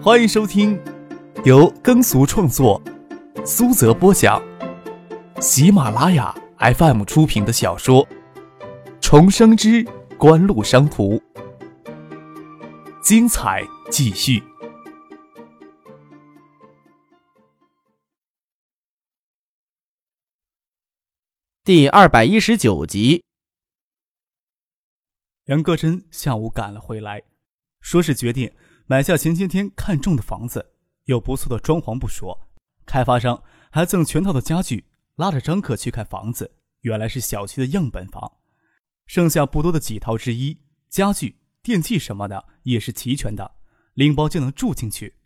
欢迎收听由耕俗创作、苏泽播讲、喜马拉雅 FM 出品的小说《重生之官路商途》，精彩继续，第二百一十九集。杨歌真下午赶了回来，说是决定。买下前些天看中的房子，有不错的装潢不说，开发商还赠全套的家具，拉着张可去看房子。原来是小区的样本房，剩下不多的几套之一，家具、电器什么的也是齐全的，拎包就能住进去。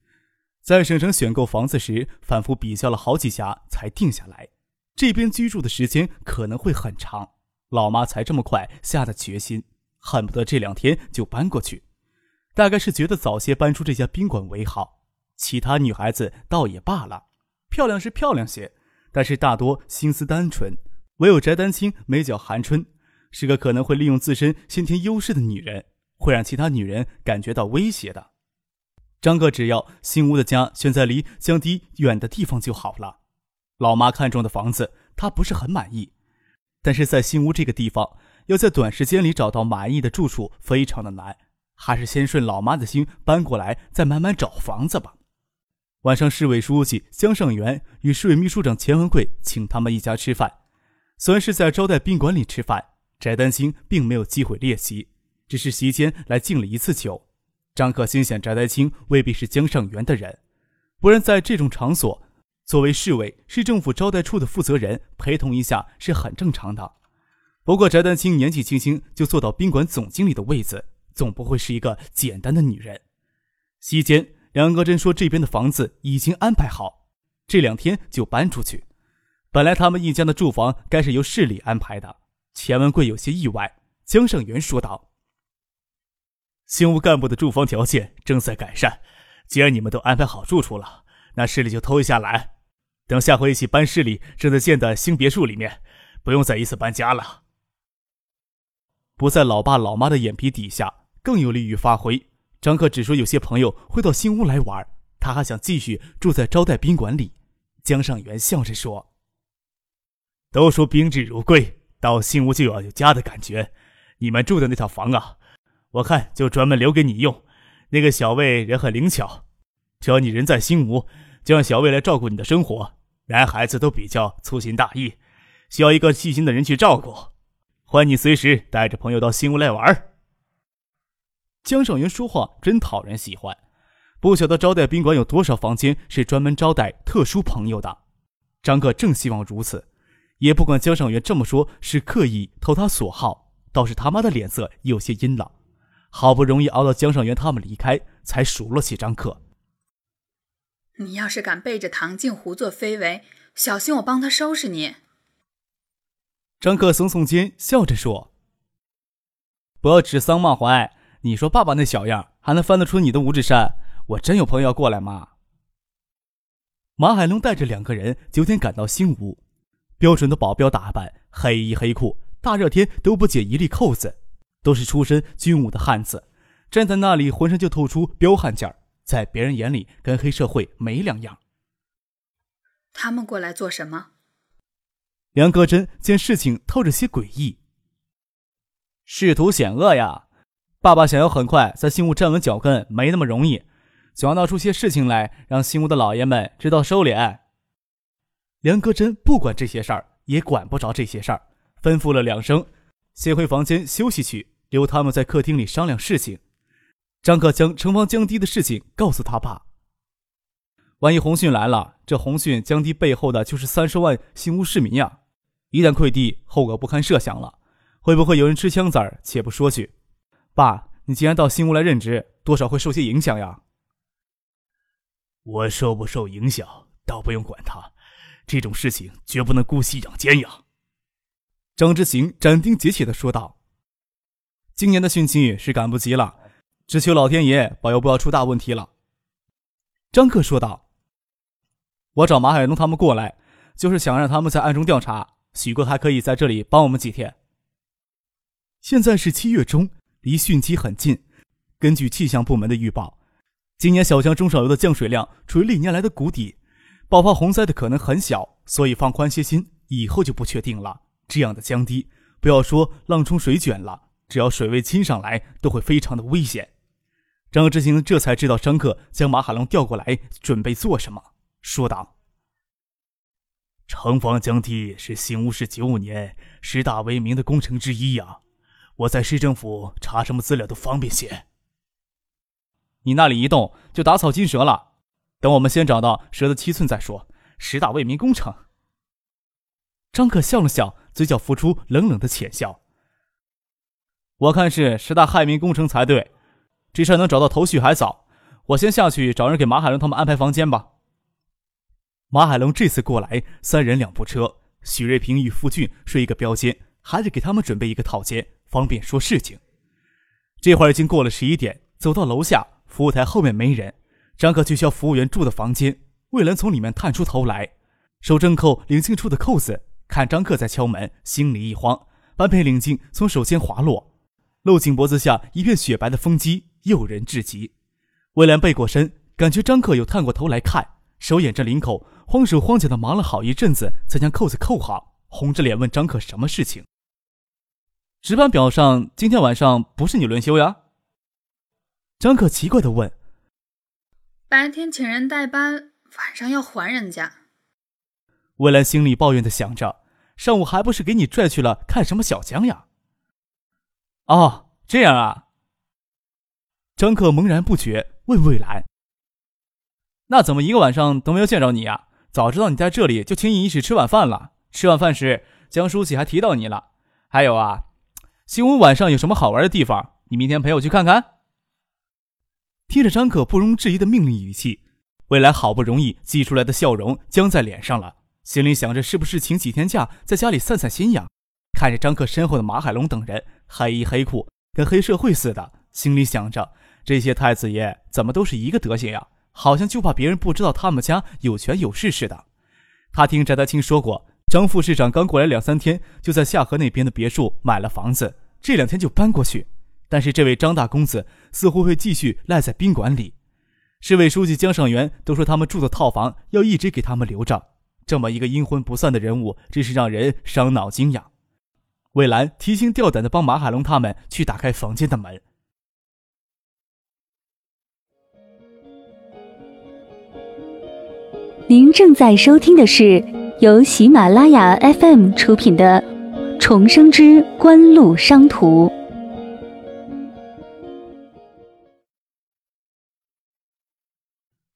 在省城选购房子时，反复比较了好几家才定下来。这边居住的时间可能会很长，老妈才这么快下的决心，恨不得这两天就搬过去。大概是觉得早些搬出这家宾馆为好，其他女孩子倒也罢了，漂亮是漂亮些，但是大多心思单纯，唯有翟丹青眉角含春，是个可能会利用自身先天优势的女人，会让其他女人感觉到威胁的。张哥只要新屋的家选在离江堤远的地方就好了。老妈看中的房子，他不是很满意，但是在新屋这个地方，要在短时间里找到满意的住处非常的难。还是先顺老妈的心搬过来，再慢慢找房子吧。晚上，市委书记江尚元与市委秘书长钱文贵请他们一家吃饭。虽然是在招待宾馆里吃饭，翟丹青并没有机会列席，只是席间来敬了一次酒。张可心想，翟丹青未必是江尚元的人，不然在这种场所，作为市委市政府招待处的负责人陪同一下是很正常的。不过，翟丹青年纪轻轻就坐到宾馆总经理的位子。总不会是一个简单的女人。席间，梁戈真说：“这边的房子已经安排好，这两天就搬出去。本来他们一家的住房该是由市里安排的。”钱文贵有些意外。江胜元说道：“新屋干部的住房条件正在改善，既然你们都安排好住处了，那市里就偷一下懒，等下回一起搬市里正在建的新别墅里面，不用再一次搬家了。不在老爸老妈的眼皮底下。”更有利于发挥。张克只说有些朋友会到新屋来玩，他还想继续住在招待宾馆里。江尚元笑着说：“都说宾至如归，到新屋就要有家的感觉。你们住的那套房啊，我看就专门留给你用。那个小魏人很灵巧，只要你人在新屋，就让小魏来照顾你的生活。男孩子都比较粗心大意，需要一个细心的人去照顾。欢迎你随时带着朋友到新屋来玩。”江尚元说话真讨人喜欢，不晓得招待宾馆有多少房间是专门招待特殊朋友的。张克正希望如此，也不管江尚元这么说是刻意投他所好，倒是他妈的脸色有些阴冷。好不容易熬到江尚元他们离开，才数落起张克：“你要是敢背着唐静胡作非为，小心我帮他收拾你。”张克耸耸肩，笑着说：“不要指桑骂槐。”你说爸爸那小样还能翻得出你的五指山？我真有朋友要过来吗？马海龙带着两个人九点赶到新屋，标准的保镖打扮，黑衣黑裤，大热天都不解一粒扣子，都是出身军武的汉子，站在那里浑身就透出彪悍劲儿，在别人眼里跟黑社会没两样。他们过来做什么？梁戈真见事情透着些诡异，仕途险恶呀。爸爸想要很快在新屋站稳脚跟，没那么容易，总要闹出些事情来，让新屋的老爷们知道收敛。梁戈真不管这些事儿，也管不着这些事儿，吩咐了两声，先回房间休息去，留他们在客厅里商量事情。张克将城防降低的事情告诉他爸。万一红讯来了，这红讯降低背后的就是三十万新屋市民呀！一旦溃地，后果不堪设想了。会不会有人吃枪子儿？且不说去。爸，你既然到新屋来任职，多少会受些影响呀。我受不受影响，倒不用管他，这种事情绝不能姑息养奸呀。张之行斩钉截铁的说道：“今年的汛期是赶不及了，只求老天爷保佑，不要出大问题了。”张克说道：“我找马海龙他们过来，就是想让他们在暗中调查。许哥还可以在这里帮我们几天。现在是七月中。离汛期很近，根据气象部门的预报，今年小江中上游的降水量处于历年来的谷底，爆发洪灾的可能很小，所以放宽些心，以后就不确定了。这样的江堤，不要说浪冲水卷了，只要水位亲上来，都会非常的危险。张志兴这才知道张克将马海龙调过来准备做什么，说道：“城防江堤是新乌市九五年十大为名的工程之一呀，我在市政府查什么资料都方便些。”你那里一动就打草惊蛇了，等我们先找到蛇的七寸再说。十大为民工程。张可笑了笑，嘴角浮出冷冷的浅笑。我看是十大害民工程才对，这事能找到头绪还早。我先下去找人给马海龙他们安排房间吧。马海龙这次过来，三人两部车，许瑞平与付俊睡一个标间，还得给他们准备一个套间，方便说事情。这会儿已经过了十一点，走到楼下。服务台后面没人，张克去叫服务员住的房间。魏兰从里面探出头来，手正扣领巾处的扣子，看张克在敲门，心里一慌。半片领巾从手间滑落，露颈脖子下一片雪白的风肌，诱人至极。魏兰背过身，感觉张克有探过头来看，手掩着领口，慌手慌脚的忙了好一阵子，才将扣子扣好，红着脸问张克什么事情。值班表上今天晚上不是你轮休呀？张可奇怪的问：“白天请人代班，晚上要还人家。”魏兰心里抱怨的想着：“上午还不是给你拽去了看什么小江呀？”哦，这样啊。张可茫然不觉，问魏兰：“那怎么一个晚上都没有见着你呀？早知道你在这里，就请你一起吃晚饭了。吃晚饭时，江书记还提到你了。还有啊，新屋晚上有什么好玩的地方？你明天陪我去看看。”听着张可不容置疑的命令语气，未来好不容易挤出来的笑容僵在脸上了，心里想着是不是请几天假在家里散散心呀？看着张克身后的马海龙等人，黑衣黑裤，跟黑社会似的，心里想着这些太子爷怎么都是一个德行呀？好像就怕别人不知道他们家有权有势似的。他听翟德清说过，张副市长刚过来两三天，就在下河那边的别墅买了房子，这两天就搬过去。但是这位张大公子似乎会继续赖在宾馆里，市委书记江尚元都说他们住的套房要一直给他们留着。这么一个阴魂不散的人物，真是让人伤脑筋呀！魏兰提心吊胆地帮马海龙他们去打开房间的门。您正在收听的是由喜马拉雅 FM 出品的《重生之官路商途》。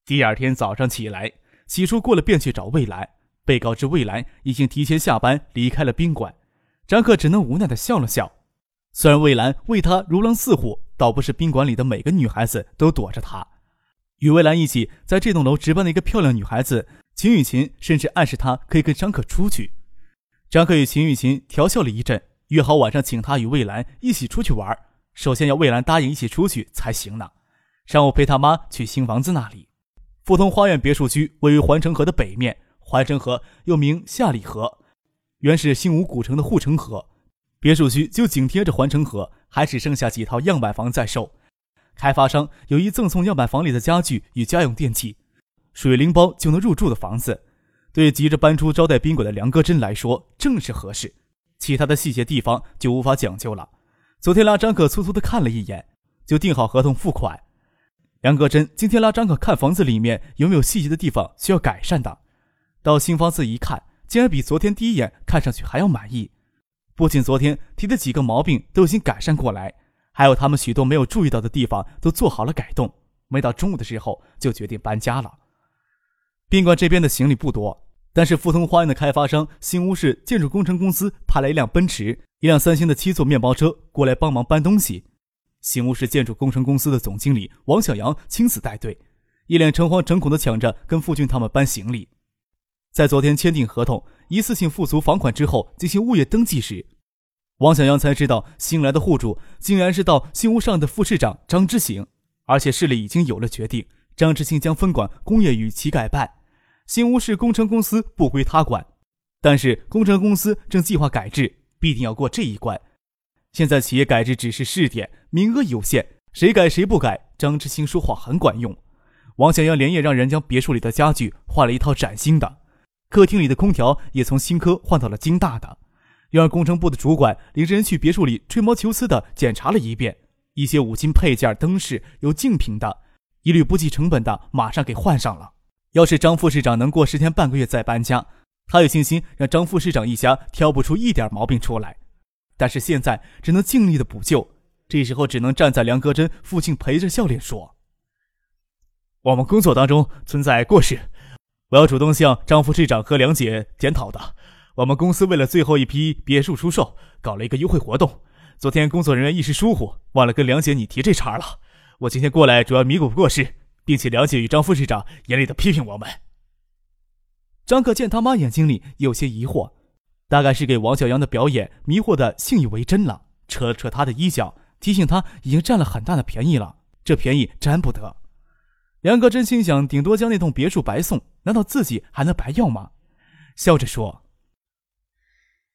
第二天早上起来，喜叔过了便去找魏兰，被告知魏兰已经提前下班离开了宾馆，张克只能无奈的笑了笑。虽然魏兰为他如狼似虎，倒不是宾馆里的每个女孩子都躲着他。与魏兰一起在这栋楼值班的一个漂亮女孩子秦雨琴，甚至暗示他可以跟张克出去。张克与秦雨琴调笑了一阵，约好晚上请他与魏兰一起出去玩。首先要魏兰答应一起出去才行呢。上午陪他妈去新房子那里。富通花苑别墅区位于环城河的北面，环城河又名下里河，原是新吴古城的护城河。别墅区就紧贴着环城河，还只剩下几套样板房在售。开发商有意赠送样板房里的家具与家用电器，水灵包就能入住的房子，对急着搬出招待宾馆的梁戈真来说正是合适。其他的细节地方就无法讲究了。昨天拉张可粗粗的看了一眼，就订好合同付款。梁戈真今天拉张可看房子里面有没有细节的地方需要改善的。到新房子一看，竟然比昨天第一眼看上去还要满意。不仅昨天提的几个毛病都已经改善过来，还有他们许多没有注意到的地方都做好了改动。没到中午的时候就决定搬家了。宾馆这边的行李不多，但是富通花园的开发商新屋市建筑工程公司派来一辆奔驰、一辆三星的七座面包车过来帮忙搬东西。新屋市建筑工程公司的总经理王小阳亲自带队，一脸诚惶诚恐地抢着跟付俊他们搬行李。在昨天签订合同、一次性付足房款之后进行物业登记时，王小阳才知道新来的户主竟然是到新屋上的副市长张之行，而且市里已经有了决定，张之行将分管工业与其改办，新屋市工程公司不归他管。但是工程公司正计划改制，必定要过这一关。现在企业改制只是试点，名额有限，谁改谁不改。张志新说话很管用，王小阳连夜让人将别墅里的家具换了一套崭新的，客厅里的空调也从新科换到了金大的。又让工程部的主管领着人去别墅里吹毛求疵的检查了一遍，一些五金配件、灯饰有竞品的，一律不计成本的马上给换上了。要是张副市长能过十天半个月再搬家，他有信心让张副市长一家挑不出一点毛病出来。但是现在只能尽力的补救，这时候只能站在梁戈珍附近陪着笑脸说：“我们工作当中存在过失，我要主动向张副市长和梁姐检讨的。我们公司为了最后一批别墅出售，搞了一个优惠活动。昨天工作人员一时疏忽，忘了跟梁姐你提这茬了。我今天过来主要弥补过失，并且梁姐与张副市长严厉的批评我们。”张克见他妈眼睛里有些疑惑。大概是给王小阳的表演迷惑的信以为真了，扯了扯他的衣角，提醒他已经占了很大的便宜了，这便宜占不得。梁克真心想，顶多将那栋别墅白送，难道自己还能白要吗？笑着说：“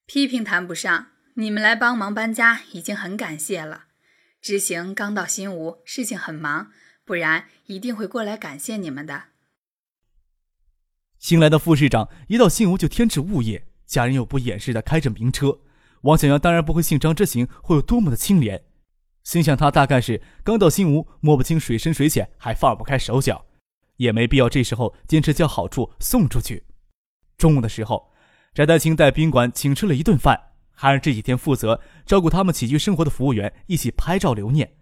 批评谈不上，你们来帮忙搬家已经很感谢了。知行刚到新屋，事情很忙，不然一定会过来感谢你们的。”新来的副市长一到新屋就添置物业。家人又不掩饰的开着名车，王小阳当然不会信张之行会有多么的清廉，心想他大概是刚到新屋，摸不清水深水浅，还放不开手脚，也没必要这时候坚持将好处送出去。中午的时候，翟丹青在宾馆请吃了一顿饭，还让这几天负责照顾他们起居生活的服务员一起拍照留念。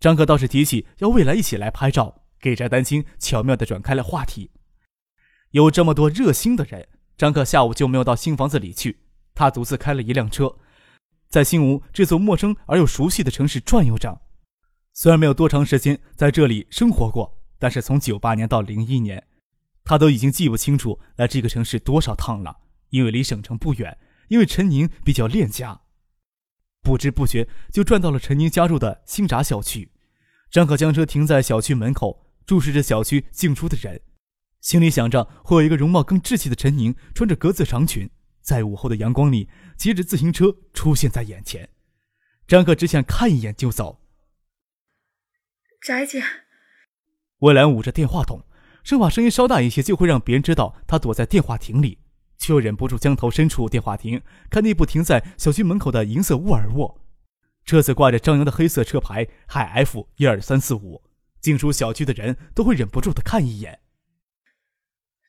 张克倒是提起要未来一起来拍照，给翟丹青巧妙的转开了话题。有这么多热心的人。张克下午就没有到新房子里去，他独自开了一辆车，在新吴这座陌生而又熟悉的城市转悠着。虽然没有多长时间在这里生活过，但是从九八年到零一年，他都已经记不清楚来这个城市多少趟了。因为离省城不远，因为陈宁比较恋家，不知不觉就转到了陈宁家住的新闸小区。张可将车停在小区门口，注视着小区进出的人。心里想着，会有一个容貌更稚气的陈宁，穿着格子长裙，在午后的阳光里骑着自行车出现在眼前。张可只想看一眼就走。翟姐，魏兰捂着电话筒，生怕声音稍大一些就会让别人知道她躲在电话亭里，却又忍不住将头伸出电话亭，看那部停在小区门口的银色沃尔沃，车子挂着张扬的黑色车牌，海 F 一二三四五，进出小区的人都会忍不住的看一眼。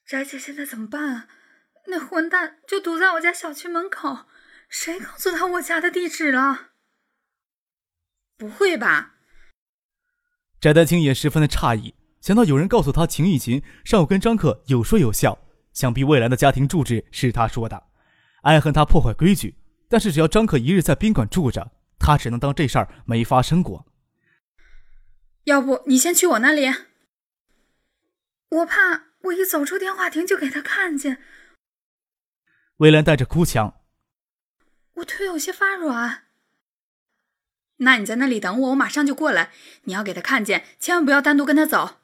翟姐现在怎么办啊？那混蛋就堵在我家小区门口，谁告诉他我家的地址了？不会吧？翟丹青也十分的诧异，想到有人告诉他秦玉琴上午跟张克有说有笑，想必未来的家庭住址是他说的，爱恨他破坏规矩。但是只要张可一日在宾馆住着，他只能当这事儿没发生过。要不你先去我那里，我怕。我一走出电话亭就给他看见。魏兰带着哭腔：“我腿有些发软。”那你在那里等我，我马上就过来。你要给他看见，千万不要单独跟他走。”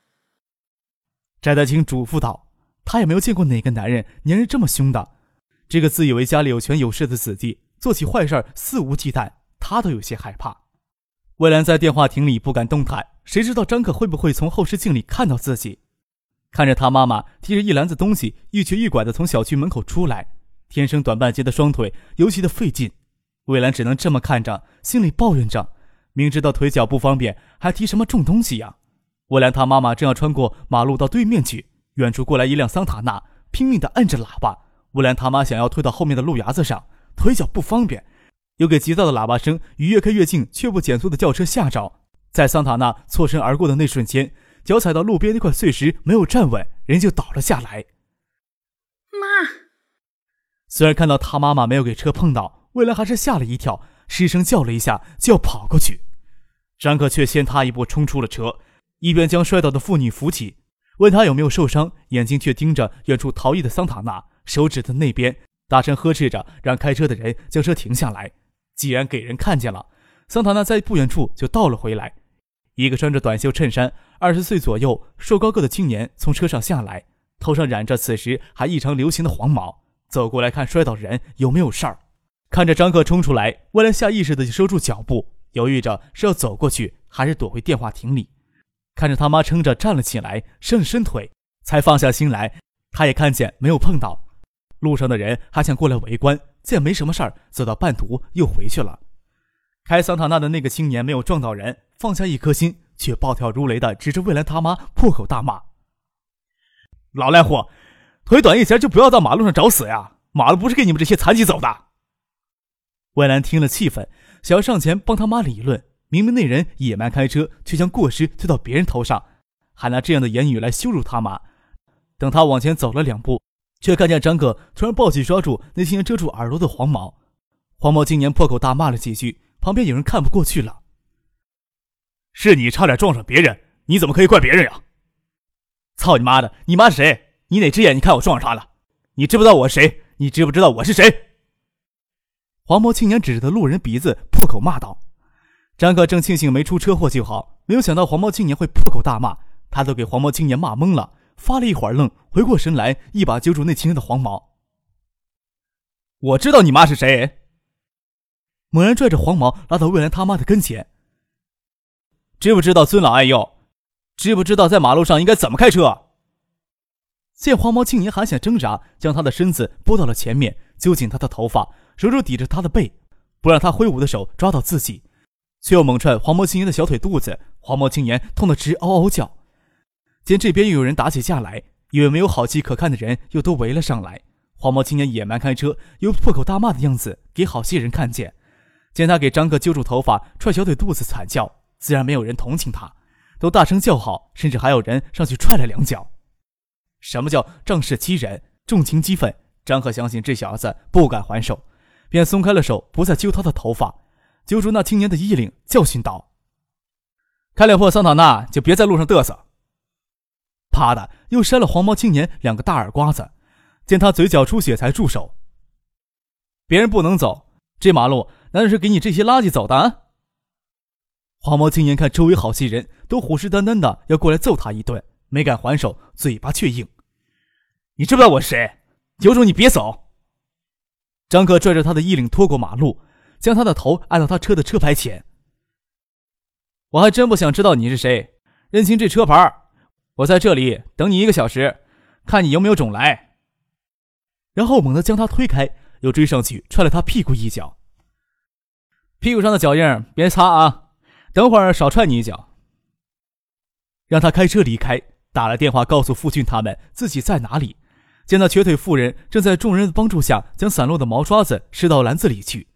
翟德清嘱咐道。他也没有见过哪个男人粘人这么凶的。这个自以为家里有权有势的子弟，做起坏事肆无忌惮，他都有些害怕。魏兰在电话亭里不敢动弹，谁知道张可会不会从后视镜里看到自己？看着他妈妈提着一篮子东西，一瘸一拐的从小区门口出来，天生短半截的双腿尤其的费劲。魏兰只能这么看着，心里抱怨着：明知道腿脚不方便，还提什么重东西呀？魏兰他妈妈正要穿过马路到对面去，远处过来一辆桑塔纳，拼命地按着喇叭。乌兰他妈想要推到后面的路牙子上，腿脚不方便，又给急躁的喇叭声与越开越近却不减速的轿车吓着，在桑塔纳错身而过的那瞬间。脚踩到路边那块碎石，没有站稳，人就倒了下来。妈，虽然看到他妈妈没有给车碰到，魏兰还是吓了一跳，失声叫了一下，就要跑过去。张可却先他一步冲出了车，一边将摔倒的妇女扶起，问他有没有受伤，眼睛却盯着远处逃逸的桑塔纳，手指的那边，大声呵斥着，让开车的人将车停下来。既然给人看见了，桑塔纳在不远处就倒了回来。一个穿着短袖衬衫、二十岁左右、瘦高个的青年从车上下来，头上染着此时还异常流行的黄毛，走过来看摔倒人有没有事儿。看着张克冲出来，威廉下意识的就收住脚步，犹豫着是要走过去还是躲回电话亭里。看着他妈撑着站了起来，伸了伸腿，才放下心来。他也看见没有碰到，路上的人还想过来围观，见没什么事儿，走到半途又回去了。开桑塔纳的那个青年没有撞到人，放下一颗心，却暴跳如雷的指着魏兰他妈破口大骂：“老赖货，腿短一截就不要到马路上找死呀！马路不是给你们这些残疾走的。”魏兰听了气愤，想要上前帮他妈理论。明明那人野蛮开车，却将过失推到别人头上，还拿这样的言语来羞辱他妈。等他往前走了两步，却看见张哥突然抱起抓住那青年遮住耳朵的黄毛。黄毛青年破口大骂了几句，旁边有人看不过去了：“是你差点撞上别人，你怎么可以怪别人呀？”“操你妈的！你妈是谁？你哪只眼？睛看我撞上他了？你知不知道我是谁？你知不知道我是谁？”黄毛青年指着路人鼻子破口骂道。张克正庆幸没出车祸就好，没有想到黄毛青年会破口大骂，他都给黄毛青年骂懵了，发了一会儿愣，回过神来，一把揪住那青年的黄毛。我知道你妈是谁。猛然拽着黄毛拉到魏兰他妈的跟前。知不知道尊老爱幼？知不知道在马路上应该怎么开车？见黄毛青年还想挣扎，将他的身子拨到了前面，揪紧他的头发，手肘抵着他的背，不让他挥舞的手抓到自己。却又猛踹黄毛青年的小腿肚子，黄毛青年痛得直嗷嗷叫。见这边又有人打起架来，以为没有好戏可看的人又都围了上来。黄毛青年野蛮开车，又破口大骂的样子给好些人看见。见他给张克揪住头发，踹小腿肚子惨叫，自然没有人同情他，都大声叫好，甚至还有人上去踹了两脚。什么叫仗势欺人，重情激愤？张克相信这小子不敢还手，便松开了手，不再揪他的头发。揪住那青年的衣领，教训道：“开脸破桑塔纳，就别在路上嘚瑟。”啪的，又扇了黄毛青年两个大耳刮子。见他嘴角出血，才住手。别人不能走，这马路难道是给你这些垃圾走的？黄毛青年看周围好些人都虎视眈眈的要过来揍他一顿，没敢还手，嘴巴却硬：“你知不知道我是谁？有种你别走！”张克拽着他的衣领拖过马路。将他的头按到他车的车牌前。我还真不想知道你是谁，认清这车牌。我在这里等你一个小时，看你有没有种来。然后猛地将他推开，又追上去踹了他屁股一脚。屁股上的脚印别擦啊，等会儿少踹你一脚。让他开车离开，打了电话告诉父亲他们自己在哪里。见那瘸腿妇人正在众人的帮助下将散落的毛刷子拾到篮子里去。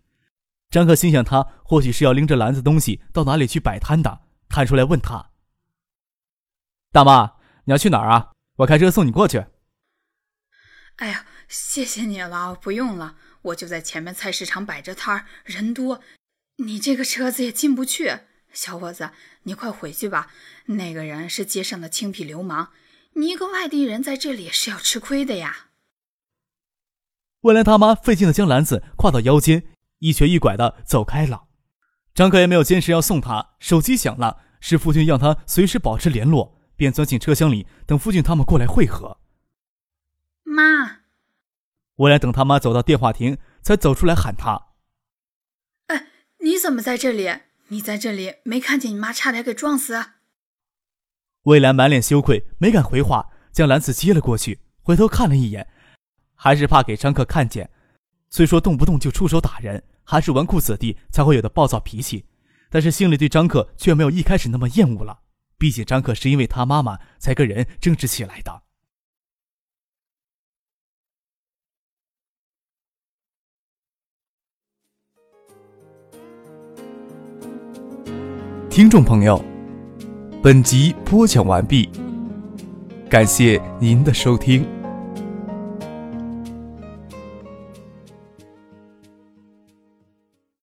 张克心想，他或许是要拎着篮子东西到哪里去摆摊的，探出来问他：“大妈，你要去哪儿啊？我开车送你过去。”“哎呀，谢谢你了，不用了，我就在前面菜市场摆着摊儿，人多，你这个车子也进不去。小伙子，你快回去吧，那个人是街上的青皮流氓，你一个外地人在这里是要吃亏的呀。”未来他妈费劲的将篮子挎到腰间。一瘸一拐的走开了，张克也没有坚持要送他。手机响了，是父亲让他随时保持联络，便钻进车厢里等父亲他们过来会合。妈，我俩等他妈走到电话亭，才走出来喊他：“哎，你怎么在这里？你在这里没看见你妈差点给撞死？”魏兰满脸羞愧，没敢回话，将篮子接了过去，回头看了一眼，还是怕给张克看见。虽说动不动就出手打人。还是纨绔子弟才会有的暴躁脾气，但是心里对张克却没有一开始那么厌恶了。毕竟张克是因为他妈妈才跟人争执起来的。听众朋友，本集播讲完毕，感谢您的收听。